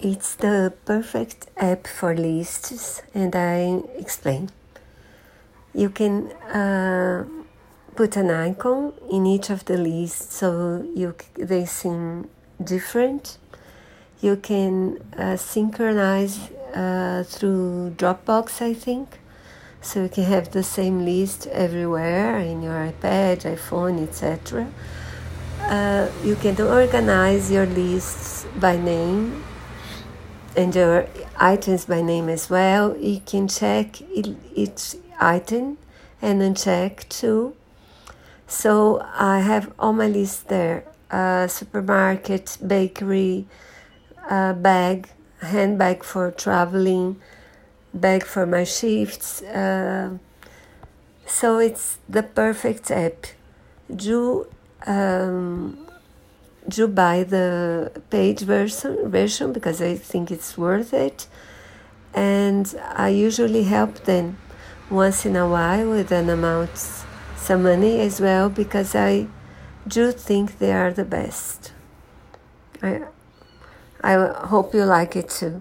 It's the perfect app for lists, and I explain. You can uh, put an icon in each of the lists so you they seem different. You can uh, synchronize uh, through Dropbox, I think, so you can have the same list everywhere in your iPad, iPhone, etc. Uh, you can organize your lists by name and your items by name as well. You can check each item and uncheck too. So I have all my lists there uh, supermarket, bakery, uh, bag, handbag for traveling, bag for my shifts. Uh, so it's the perfect app. Do um, do buy the paid version version because I think it's worth it, and I usually help them once in a while with an amount some money as well because I do think they are the best. I I hope you like it too.